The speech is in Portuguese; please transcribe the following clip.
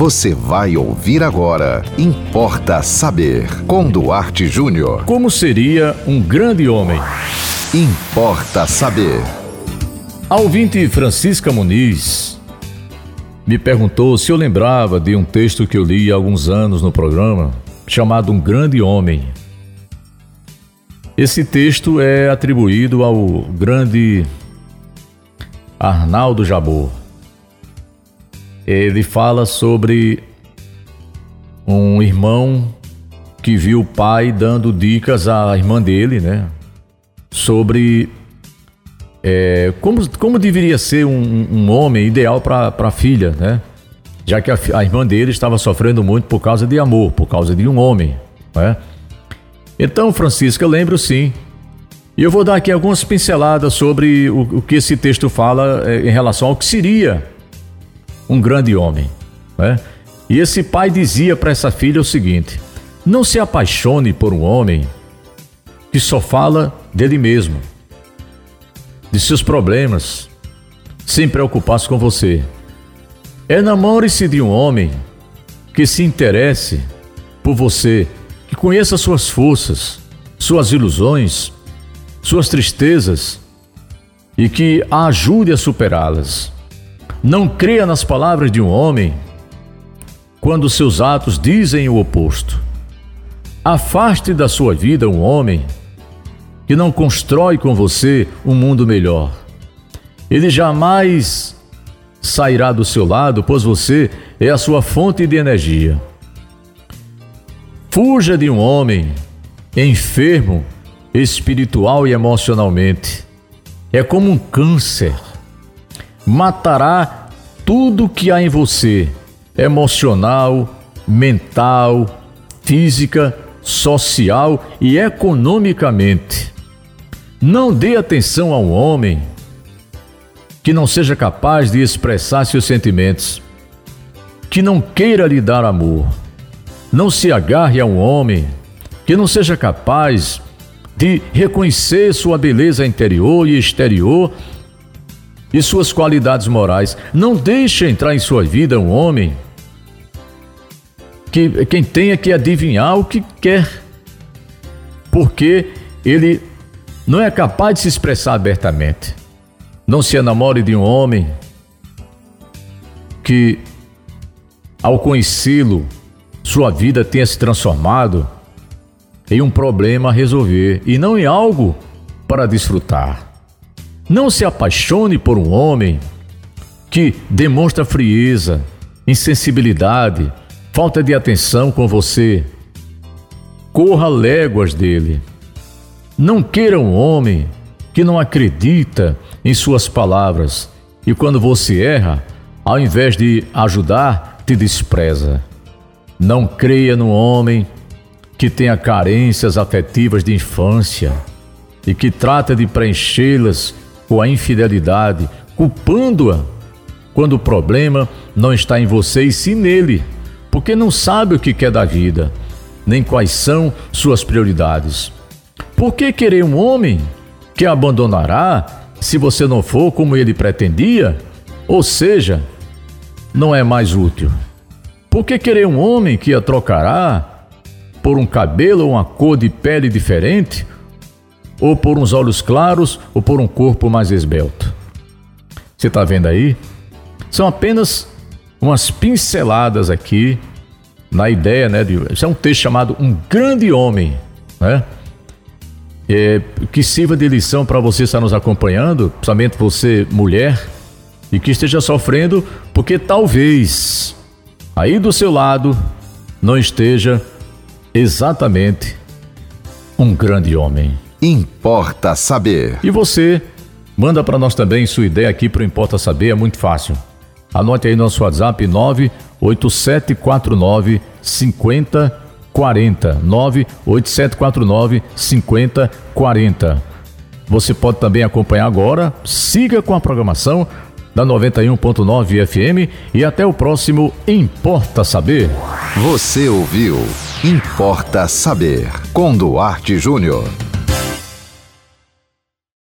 Você vai ouvir agora. Importa saber. Com Duarte Júnior. Como seria um grande homem? Importa saber. A ouvinte Francisca Muniz me perguntou se eu lembrava de um texto que eu li há alguns anos no programa, chamado Um Grande Homem. Esse texto é atribuído ao grande Arnaldo Jabor. Ele fala sobre um irmão que viu o pai dando dicas à irmã dele, né? Sobre é, como, como deveria ser um, um homem ideal para a filha, né? Já que a, a, irmã dele estava sofrendo muito por causa de amor, por causa de um homem, né? Então, Francisca, lembro sim. E eu vou dar aqui algumas pinceladas sobre o, o que esse texto fala é, em relação ao que seria um grande homem, né? E esse pai dizia para essa filha o seguinte: não se apaixone por um homem que só fala dele mesmo de seus problemas, sem preocupar-se com você. Enamore-se de um homem que se interesse por você, que conheça suas forças, suas ilusões, suas tristezas e que a ajude a superá-las. Não creia nas palavras de um homem quando seus atos dizem o oposto. Afaste da sua vida um homem que não constrói com você um mundo melhor. Ele jamais sairá do seu lado, pois você é a sua fonte de energia. Fuja de um homem enfermo espiritual e emocionalmente. É como um câncer. Matará tudo que há em você, emocional, mental, física, social e economicamente. Não dê atenção a um homem que não seja capaz de expressar seus sentimentos, que não queira lhe dar amor. Não se agarre a um homem que não seja capaz de reconhecer sua beleza interior e exterior e suas qualidades morais. Não deixe entrar em sua vida um homem que quem tenha que adivinhar o que quer, porque ele não é capaz de se expressar abertamente. Não se enamore de um homem que, ao conhecê-lo, sua vida tenha se transformado em um problema a resolver e não em algo para desfrutar. Não se apaixone por um homem que demonstra frieza, insensibilidade, falta de atenção com você. Corra léguas dele. Não queira um homem que não acredita em suas palavras e quando você erra, ao invés de ajudar, te despreza. Não creia no homem que tenha carências afetivas de infância e que trata de preenchê-las com a infidelidade, culpando-a quando o problema não está em você e sim nele, porque não sabe o que quer da vida, nem quais são suas prioridades. Por que querer um homem que abandonará se você não for como ele pretendia? Ou seja, não é mais útil. Por que querer um homem que a trocará por um cabelo ou uma cor de pele diferente? Ou por uns olhos claros ou por um corpo mais esbelto? Você está vendo aí? São apenas umas pinceladas aqui na ideia, né? De, isso é um texto chamado Um Grande Homem, né? é, que sirva de lição para você estar nos acompanhando, principalmente você, mulher, e que esteja sofrendo, porque talvez aí do seu lado não esteja exatamente um grande homem. Importa saber. E você, manda para nós também sua ideia aqui para Importa Saber, é muito fácil. Anote aí nosso WhatsApp 98749 50 40 98749 5040. Você pode também acompanhar agora. Siga com a programação da 91.9 FM e até o próximo Importa Saber. Você ouviu Importa Saber com Duarte Júnior.